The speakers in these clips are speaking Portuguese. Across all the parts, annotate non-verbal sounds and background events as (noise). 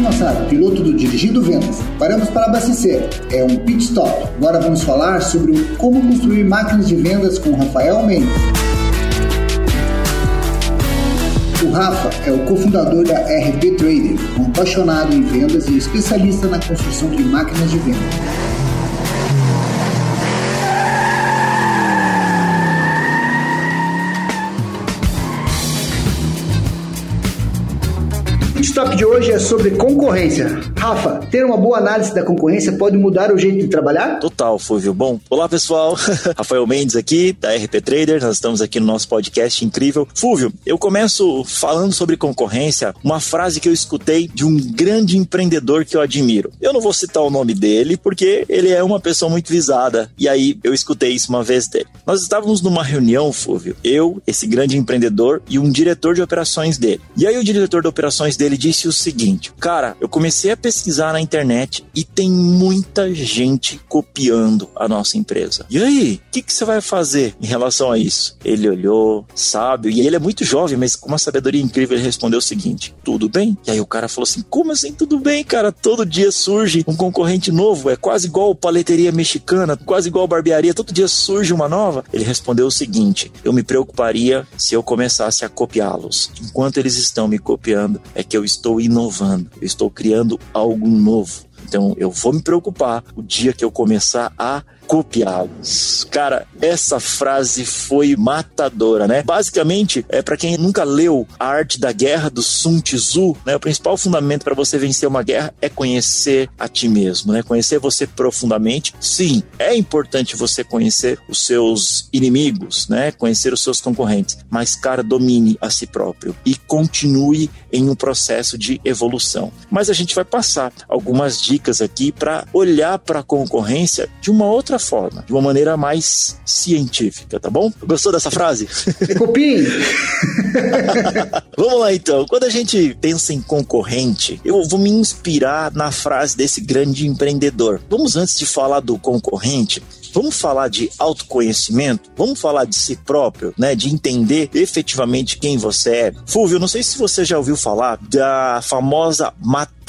Massaro, piloto do Dirigindo Vendas. Paramos para abastecer. É um pit stop. Agora vamos falar sobre como construir máquinas de vendas com Rafael Mendes. O Rafa é o cofundador da RP Trader, um apaixonado em vendas e especialista na construção de máquinas de vendas. Pitstop de hoje é sobre concorrência. Rafa, ter uma boa análise da concorrência pode mudar o jeito de trabalhar? Total, Fulvio. Bom, olá pessoal, (laughs) Rafael Mendes aqui, da RP Trader, nós estamos aqui no nosso podcast incrível. Fulvio, eu começo falando sobre concorrência, uma frase que eu escutei de um grande empreendedor que eu admiro. Eu não vou citar o nome dele, porque ele é uma pessoa muito visada, e aí eu escutei isso uma vez dele. Nós estávamos numa reunião, Fulvio, eu, esse grande empreendedor e um diretor de operações dele. E aí o diretor de operações dele disse o seguinte: Cara, eu comecei a pesquisar na internet e tem muita gente copiando a nossa empresa. E aí, o que, que você vai fazer em relação a isso? Ele olhou, sábio, e ele é muito jovem, mas com uma sabedoria incrível, ele respondeu o seguinte: Tudo bem? E aí o cara falou assim: Como assim tudo bem, cara? Todo dia surge um concorrente novo, é quase igual paleteria mexicana, quase igual barbearia, todo dia surge uma nova. Ele respondeu o seguinte: Eu me preocuparia se eu começasse a copiá-los. Enquanto eles estão me copiando, é que eu estou inovando, eu estou criando algo novo. Então eu vou me preocupar o dia que eu começar a copiá-los. Cara, essa frase foi matadora, né? Basicamente, é para quem nunca leu A Arte da Guerra do Sun Tzu, né? O principal fundamento para você vencer uma guerra é conhecer a ti mesmo, né? Conhecer você profundamente. Sim, é importante você conhecer os seus inimigos, né? Conhecer os seus concorrentes, mas cara, domine a si próprio e continue em um processo de evolução. Mas a gente vai passar algumas dicas aqui para olhar para a concorrência de uma outra forma, de uma maneira mais científica, tá bom? Gostou dessa frase? Copim! (laughs) Vamos lá então. Quando a gente pensa em concorrente, eu vou me inspirar na frase desse grande empreendedor. Vamos antes de falar do concorrente, Vamos falar de autoconhecimento? Vamos falar de si próprio, né? De entender efetivamente quem você é. Fulvio, não sei se você já ouviu falar da famosa matriz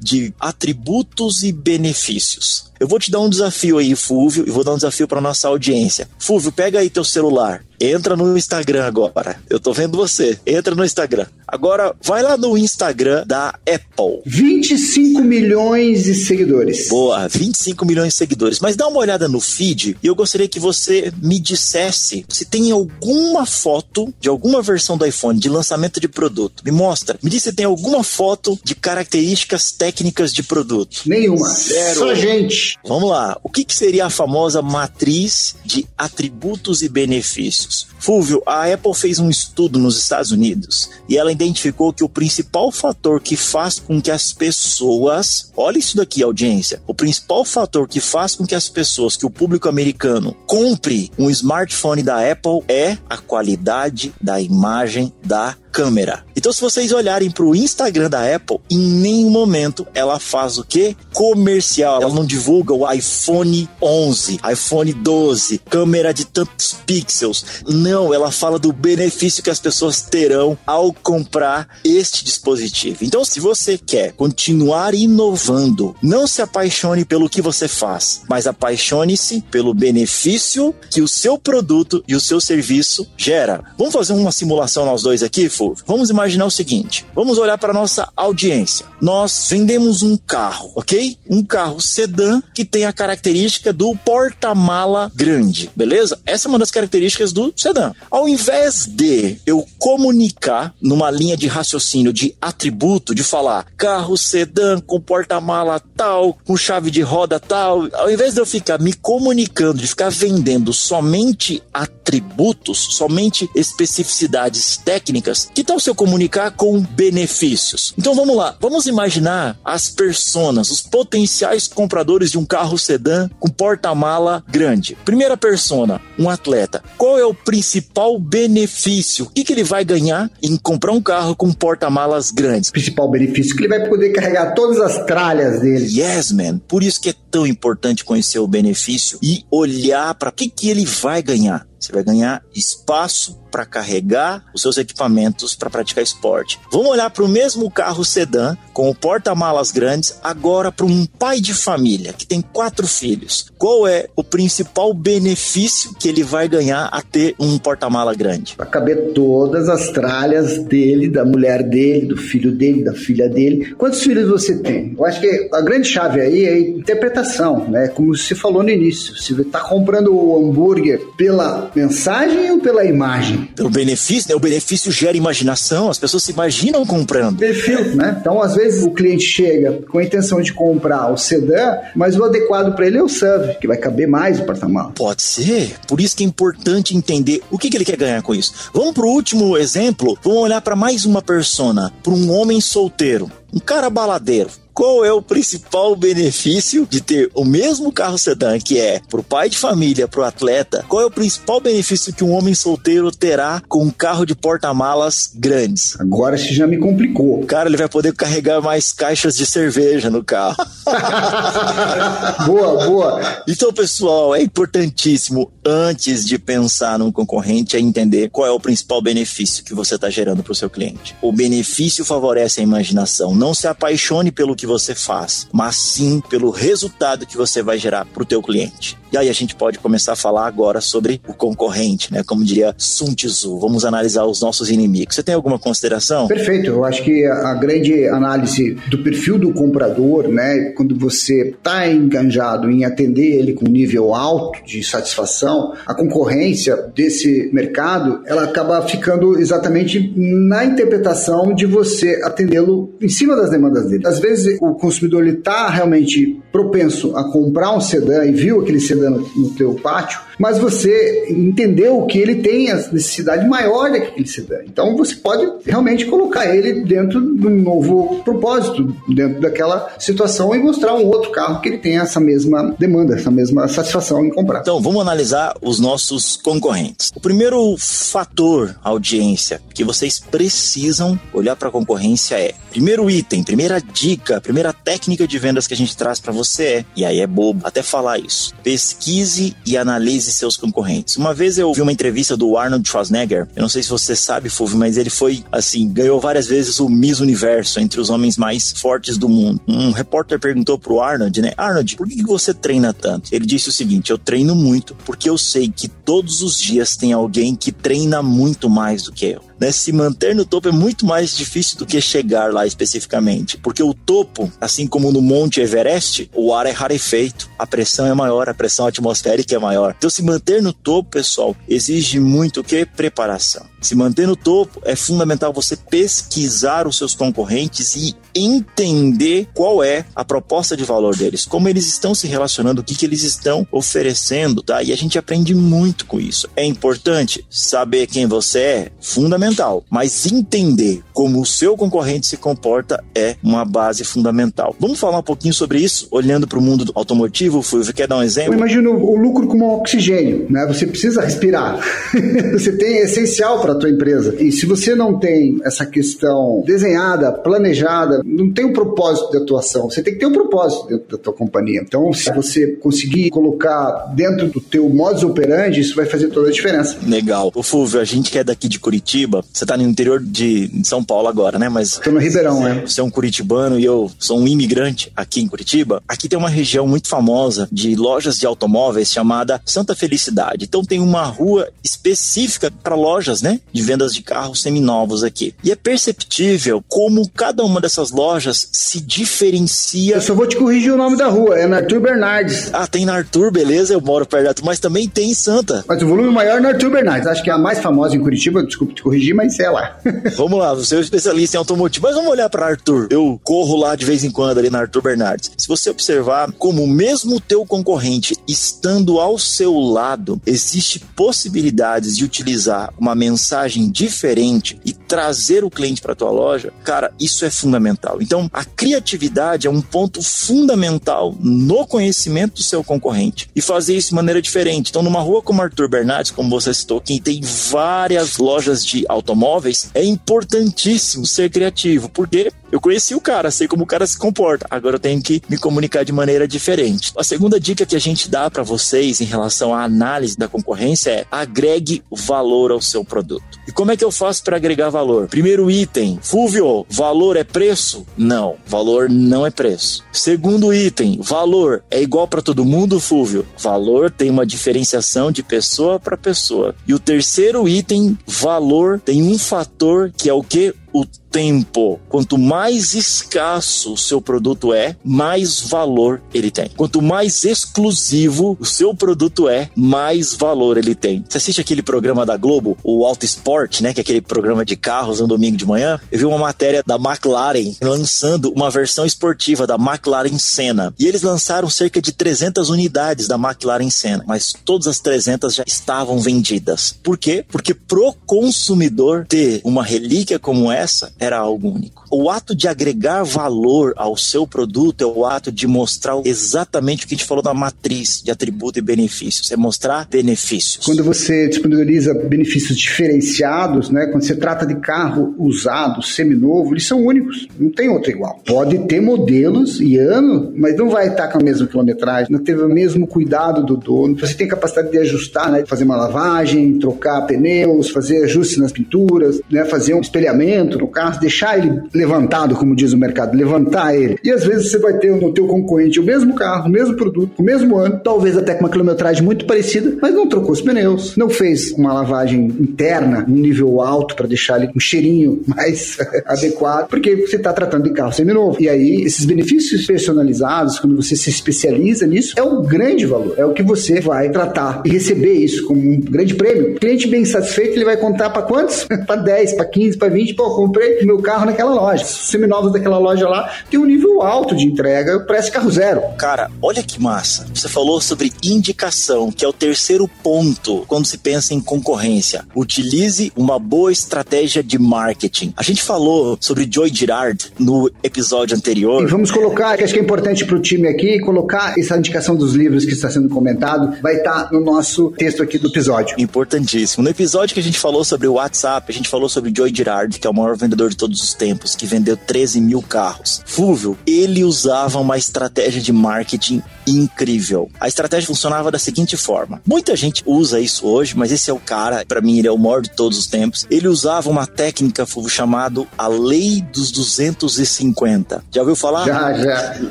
de atributos e benefícios. Eu vou te dar um desafio aí, Fulvio, e vou dar um desafio para nossa audiência. Fulvio, pega aí teu celular, entra no Instagram agora. Eu tô vendo você. Entra no Instagram. Agora vai lá no Instagram da Apple. 25 milhões de seguidores. Boa, 25 milhões de seguidores. Mas dá uma olhada no feed e eu gostaria que você me dissesse se tem alguma foto de alguma versão do iPhone de lançamento de produto. Me mostra. Me diz se tem alguma foto de características técnicas de produto. Nenhuma. Zero. Só gente. Vamos lá. O que, que seria a famosa matriz de atributos e benefícios? Fúvio, a Apple fez um estudo nos Estados Unidos e ela identificou que o principal fator que faz com que as pessoas, olha isso daqui, audiência, o principal fator que faz com que as pessoas, que o público americano compre um smartphone da Apple é a qualidade da imagem da câmera. Então, se vocês olharem para o Instagram da Apple, em nenhum momento ela faz o que? Comercial. Ela não divulga o iPhone 11, iPhone 12, câmera de tantos pixels. Não, ela fala do benefício que as pessoas terão ao comprar este dispositivo. Então, se você quer continuar inovando, não se apaixone pelo que você faz, mas apaixone-se pelo benefício que o seu produto e o seu serviço gera. Vamos fazer uma simulação nós dois aqui, Fu? Vamos imaginar o seguinte: vamos olhar para nossa audiência. Nós vendemos um carro, ok? Um carro sedã que tem a característica do porta-mala grande, beleza? Essa é uma das características do sedã. Ao invés de eu comunicar numa linha de raciocínio de atributo, de falar carro sedã com porta-mala tal, com chave de roda tal, ao invés de eu ficar me comunicando, de ficar vendendo somente atributos, somente especificidades técnicas, que tal se eu comunicar com benefícios? Então vamos lá, vamos imaginar as personas, os potenciais compradores de um carro sedã com porta-mala grande. Primeira persona, um atleta. Qual é o principal benefício? O que, que ele vai ganhar em comprar um carro com porta-malas grandes? Principal benefício que ele vai poder carregar todas as tralhas dele. Yes, man. Por isso que é tão importante conhecer o benefício e olhar para o que, que ele vai ganhar. Você vai ganhar espaço para carregar os seus equipamentos para praticar esporte. Vamos olhar para o mesmo carro sedã com o porta-malas grandes agora para um pai de família que tem quatro filhos. Qual é o principal benefício que ele vai ganhar a ter um porta-mala grande? Para caber todas as tralhas dele, da mulher dele, do filho dele, da filha dele. Quantos filhos você tem? Eu acho que a grande chave aí é a interpretação, né? Como você falou no início, você está comprando o hambúrguer pela mensagem ou pela imagem? pelo benefício, né? O benefício gera imaginação, as pessoas se imaginam comprando. Perfil, né? Então, às vezes, o cliente chega com a intenção de comprar o sedã, mas o adequado para ele é o SUV, que vai caber mais o porta-malas. Pode ser. Por isso que é importante entender o que, que ele quer ganhar com isso. Vamos para o último exemplo. Vamos olhar para mais uma persona, para um homem solteiro, um cara baladeiro qual é o principal benefício de ter o mesmo carro sedã que é para o pai de família, para o atleta? Qual é o principal benefício que um homem solteiro terá com um carro de porta-malas grandes? Agora isso já me complicou. Cara, ele vai poder carregar mais caixas de cerveja no carro. (laughs) boa, boa. Então, pessoal, é importantíssimo antes de pensar num concorrente é entender qual é o principal benefício que você está gerando para o seu cliente. O benefício favorece a imaginação. Não se apaixone pelo que você faz, mas sim pelo resultado que você vai gerar para o teu cliente. E aí a gente pode começar a falar agora sobre o concorrente, né? Como diria Sun Tzu, vamos analisar os nossos inimigos. Você tem alguma consideração? Perfeito. Eu acho que a grande análise do perfil do comprador, né? Quando você está enganjado em atender ele com nível alto de satisfação, a concorrência desse mercado, ela acaba ficando exatamente na interpretação de você atendê-lo em cima das demandas dele. Às vezes o consumidor está realmente propenso a comprar um sedã e viu aquele sedã no, no teu pátio, mas você entendeu que ele tem a necessidade maior daquele sedã. Então você pode realmente colocar ele dentro de um novo propósito, dentro daquela situação e mostrar um outro carro que ele tem essa mesma demanda, essa mesma satisfação em comprar. Então vamos analisar os nossos concorrentes. O primeiro fator, audiência, que vocês precisam olhar para a concorrência é: primeiro item, primeira dica, primeira técnica de vendas que a gente traz para você é, e aí é bobo até falar isso, pesquise e analise seus concorrentes. Uma vez eu vi uma entrevista do Arnold Schwarzenegger, eu não sei se você sabe, Fulvio, mas ele foi, assim, ganhou várias vezes o Miss Universo entre os homens mais fortes do mundo. Um repórter perguntou pro Arnold, né, Arnold, por que você treina tanto? Ele disse o seguinte, eu treino muito porque eu sei que todos os dias tem alguém que treina muito mais do que eu né, se manter no topo é muito mais difícil do que chegar lá especificamente, porque o topo, assim como no Monte Everest, o ar é rarefeito, a pressão é maior, a pressão atmosférica é maior. Então, se manter no topo, pessoal, exige muito o que? Preparação. Se manter no topo é fundamental você pesquisar os seus concorrentes e entender qual é a proposta de valor deles, como eles estão se relacionando, o que, que eles estão oferecendo, tá? E a gente aprende muito com isso. É importante saber quem você é, fundamental, mas entender como o seu concorrente se comporta é uma base fundamental. Vamos falar um pouquinho sobre isso, olhando para o mundo automotivo, Fulvio, quer dar um exemplo? Eu imagino o lucro como oxigênio, né? Você precisa respirar. (laughs) você tem essencial para a tua empresa. E se você não tem essa questão desenhada, planejada, não tem um propósito de atuação. Você tem que ter um propósito dentro da tua companhia. Então, se você conseguir colocar dentro do teu modus operandi, isso vai fazer toda a diferença. Legal. O Fulvio, a gente que é daqui de Curitiba, você está no interior de São Paulo agora, né? Mas Estou no Ribeirão, né? Você é um curitibano e eu sou um imigrante aqui em Curitiba. Aqui tem uma região muito famosa de lojas de automóveis chamada Santa Felicidade. Então tem uma rua específica para lojas, né? De vendas de carros seminovos aqui. E é perceptível como cada uma dessas lojas se diferencia. Eu só vou te corrigir o nome da rua, é na Arthur Bernardes. Ah, tem na Arthur, beleza, eu moro perto, mas também tem em Santa. Mas o volume maior é na Arthur Bernardes. Acho que é a mais famosa em Curitiba, desculpa te corrigir, mas é lá. (laughs) vamos lá, você é um especialista em automotivo, mas vamos olhar para Arthur. Eu corro lá de vez em quando ali na Arthur Bernardes. Se você observar como mesmo o teu concorrente estando ao seu lado, existe possibilidades de utilizar uma mensagem mensagem diferente e trazer o cliente para tua loja, cara, isso é fundamental. Então, a criatividade é um ponto fundamental no conhecimento do seu concorrente e fazer isso de maneira diferente. Então, numa rua como Arthur Bernardes, como você citou, que tem várias lojas de automóveis, é importantíssimo ser criativo, porque eu conheci o cara, sei como o cara se comporta. Agora eu tenho que me comunicar de maneira diferente. A segunda dica que a gente dá para vocês em relação à análise da concorrência é agregue valor ao seu produto. E como é que eu faço para agregar valor? Primeiro item, Fúvio, valor é preço? Não, valor não é preço. Segundo item, valor é igual para todo mundo, Fúvio? Valor tem uma diferenciação de pessoa para pessoa. E o terceiro item, valor, tem um fator que é o que? O tempo. Quanto mais escasso o seu produto é, mais valor ele tem. Quanto mais exclusivo o seu produto é, mais valor ele tem. Você assiste aquele programa da Globo, o Auto Sport, né, que é aquele programa de carros no domingo de manhã? Eu vi uma matéria da McLaren lançando uma versão esportiva da McLaren Senna. E eles lançaram cerca de 300 unidades da McLaren Senna, mas todas as 300 já estavam vendidas. Por quê? Porque pro consumidor ter uma relíquia como essa era algo único. O ato de agregar valor ao seu produto é o ato de mostrar exatamente o que a gente falou da matriz de atributo e benefícios, é mostrar benefícios. Quando você disponibiliza benefícios diferenciados, né, quando você trata de carro usado, seminovo, eles são únicos, não tem outro igual. Pode ter modelos e ano, mas não vai estar com a mesma quilometragem, não teve o mesmo cuidado do dono. Você tem capacidade de ajustar, né, fazer uma lavagem, trocar pneus, fazer ajustes nas pinturas, né, fazer um espelhamento no carro, deixar ele levantado, como diz o mercado, levantar ele. E às vezes você vai ter no teu concorrente o mesmo carro, o mesmo produto, o mesmo ano, talvez até com uma quilometragem muito parecida, mas não trocou os pneus, não fez uma lavagem interna, um nível alto para deixar ele um cheirinho (laughs) mais (laughs) adequado, porque você está tratando de carro seminovo. E aí, esses benefícios personalizados, quando você se especializa nisso, é um grande valor. É o que você vai tratar e receber isso como um grande prêmio. O cliente bem satisfeito, ele vai contar para quantos? para 10, para 15, para 20. Pô, comprei meu carro naquela loja. Os seminovos daquela loja lá tem um nível alto de entrega para esse carro zero. Cara, olha que massa. Você falou sobre indicação, que é o terceiro ponto quando se pensa em concorrência. Utilize uma boa estratégia de marketing. A gente falou sobre Joy Girard no episódio anterior. E vamos colocar, que acho que é importante para o time aqui, colocar essa indicação dos livros que está sendo comentado, vai estar tá no nosso texto aqui do episódio. Importantíssimo. No episódio que a gente falou sobre o WhatsApp, a gente falou sobre Joy Girard, que é o maior vendedor de todos os tempos, que vendeu 13 mil carros. Fúvio, ele usava uma estratégia de marketing incrível. A estratégia funcionava da seguinte forma: muita gente usa isso hoje, mas esse é o cara, para mim, ele é o maior de todos os tempos. Ele usava uma técnica, Fúvio, chamado a Lei dos 250. Já ouviu falar? Já, já.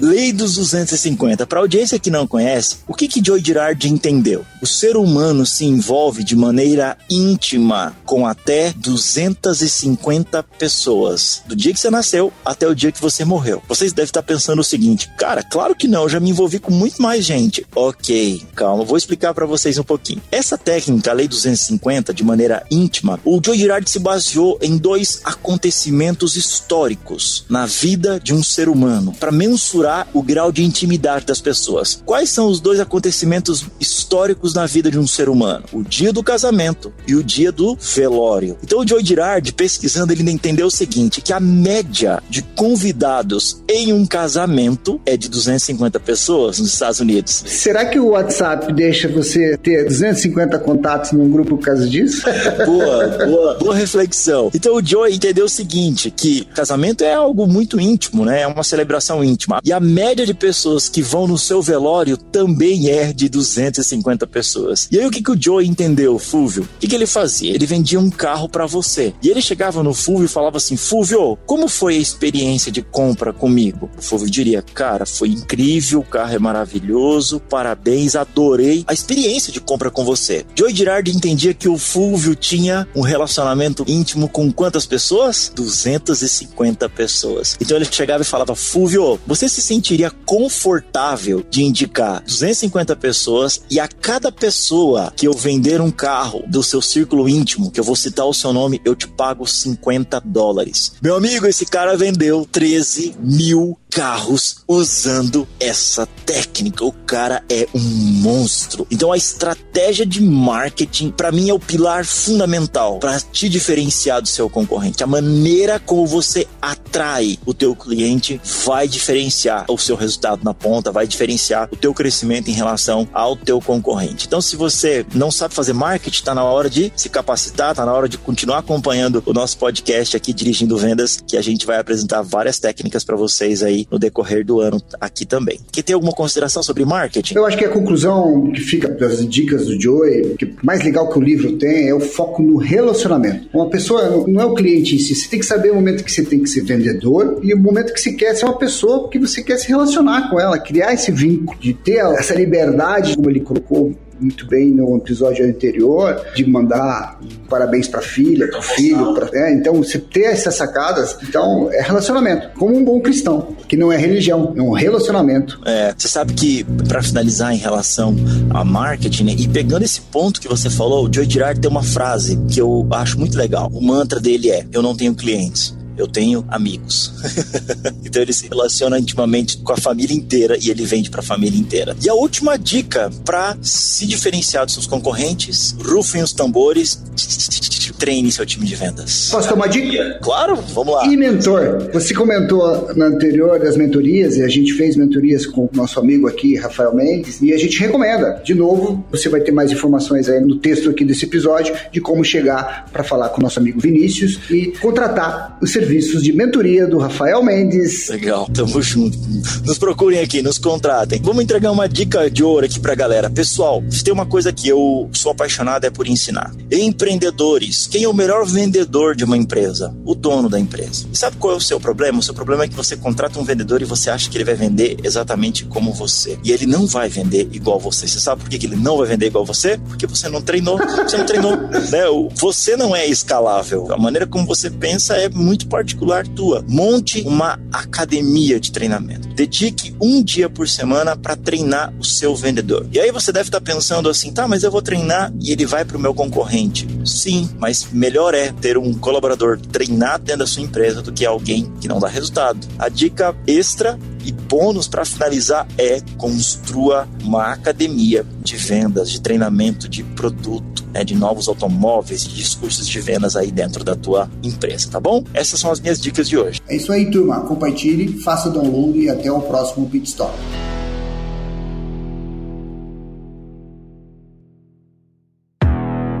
Lei dos 250. Para audiência que não conhece, o que que Joy Girard entendeu? O ser humano se envolve de maneira íntima com até 250 pessoas, do dia que você nasceu até o dia que você morreu. Vocês devem estar pensando o seguinte: cara, claro que não, eu já me envolvi com muito mais gente. Ok, calma, vou explicar para vocês um pouquinho. Essa técnica, a Lei 250, de maneira íntima, o Joe Girard se baseou em dois acontecimentos históricos na vida de um ser humano para mensurar o grau de intimidade das pessoas. Quais são os dois acontecimentos históricos na vida de um ser humano? O dia do casamento e o dia do velório. Então o Joe Girard, pesquisando, ele entendeu o seguinte, que a média de convidados em um casamento é de 250 pessoas nos Estados Unidos. Será que o WhatsApp deixa você ter 250 contatos num grupo por causa disso? (laughs) boa, boa, boa reflexão. Então o Joe entendeu o seguinte, que casamento é algo muito íntimo, né? É uma celebração íntima. E a média de pessoas que vão no seu velório também é de 250 pessoas. E aí o que, que o Joe entendeu, Fúvio? O que, que ele fazia? Ele vendia um carro para você. E ele chegava no Fúvio e falava assim: Fúvio, como foi a experiência de compra comigo? O Fúvio diria: Cara, foi incrível, o carro é maravilhoso, parabéns, adorei a experiência de compra com você. Joe Girardi entendia que o Fúvio tinha um relacionamento íntimo com quantas pessoas? 250 pessoas. Então ele chegava e falava: Fúvio, você se sentiria confortável de indicar 250 pessoas e a cada pessoa que eu vender um carro do seu círculo íntimo, que eu vou citar o seu nome, eu te pago 50 50 dólares. Meu amigo, esse cara vendeu 13 mil carros usando essa técnica. O cara é um monstro. Então a estratégia de marketing para mim é o pilar fundamental para te diferenciar do seu concorrente. A maneira como você atrai o teu cliente vai diferenciar o seu resultado na ponta, vai diferenciar o teu crescimento em relação ao teu concorrente. Então se você não sabe fazer marketing, está na hora de se capacitar, está na hora de continuar acompanhando o nosso podcast aqui dirigindo vendas, que a gente vai apresentar várias técnicas para vocês aí no decorrer do ano aqui também. Que tem alguma consideração sobre marketing? Eu acho que a conclusão que fica das dicas do Joey, que mais legal que o livro tem é o foco no relacionamento. Uma pessoa não é o cliente em si, você tem que saber o momento que você tem que ser vendedor e o momento que você quer ser uma pessoa que você quer se relacionar com ela, criar esse vínculo, de ter essa liberdade, como ele colocou muito bem no episódio anterior, de mandar parabéns para a filha, para o filho. Pra, é, então, você ter essas sacadas, então, é relacionamento. Como um bom cristão, que não é religião, é um relacionamento. É, você sabe que, para finalizar em relação a marketing, né, e pegando esse ponto que você falou, o Joe Girard tem uma frase que eu acho muito legal. O mantra dele é: Eu não tenho clientes eu tenho amigos. (laughs) então ele se relaciona intimamente com a família inteira e ele vende para a família inteira. E a última dica para se diferenciar dos seus concorrentes, rufem os tambores, treine seu time de vendas. Posso tomar dica? Claro, vamos lá. E mentor? Você comentou na anterior das mentorias e a gente fez mentorias com o nosso amigo aqui, Rafael Mendes, e a gente recomenda. De novo, você vai ter mais informações aí no texto aqui desse episódio de como chegar para falar com o nosso amigo Vinícius e contratar o serviço serviços de mentoria do Rafael Mendes. Legal, tamo junto. Nos procurem aqui, nos contratem. Vamos entregar uma dica de ouro aqui pra galera. Pessoal, se tem uma coisa que eu sou apaixonado é por ensinar. Empreendedores, quem é o melhor vendedor de uma empresa? O dono da empresa. E sabe qual é o seu problema? O seu problema é que você contrata um vendedor e você acha que ele vai vender exatamente como você. E ele não vai vender igual você. Você sabe por que ele não vai vender igual você? Porque você não treinou. Você não treinou. (laughs) né? Você não é escalável. A maneira como você pensa é muito particular tua. Monte uma academia de treinamento. Dedique um dia por semana para treinar o seu vendedor. E aí você deve estar tá pensando assim, tá, mas eu vou treinar e ele vai para o meu concorrente. Sim, mas melhor é ter um colaborador treinado dentro da sua empresa do que alguém que não dá resultado. A dica extra e bônus para finalizar é construa uma academia de vendas, de treinamento de produto, né, de novos automóveis, de discursos de vendas aí dentro da tua empresa, tá bom? Essas são as minhas dicas de hoje. É isso aí, turma. Compartilhe, faça o download e até o próximo Pit Stop.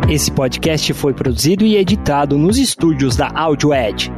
Esse podcast foi produzido e editado nos estúdios da AudioEd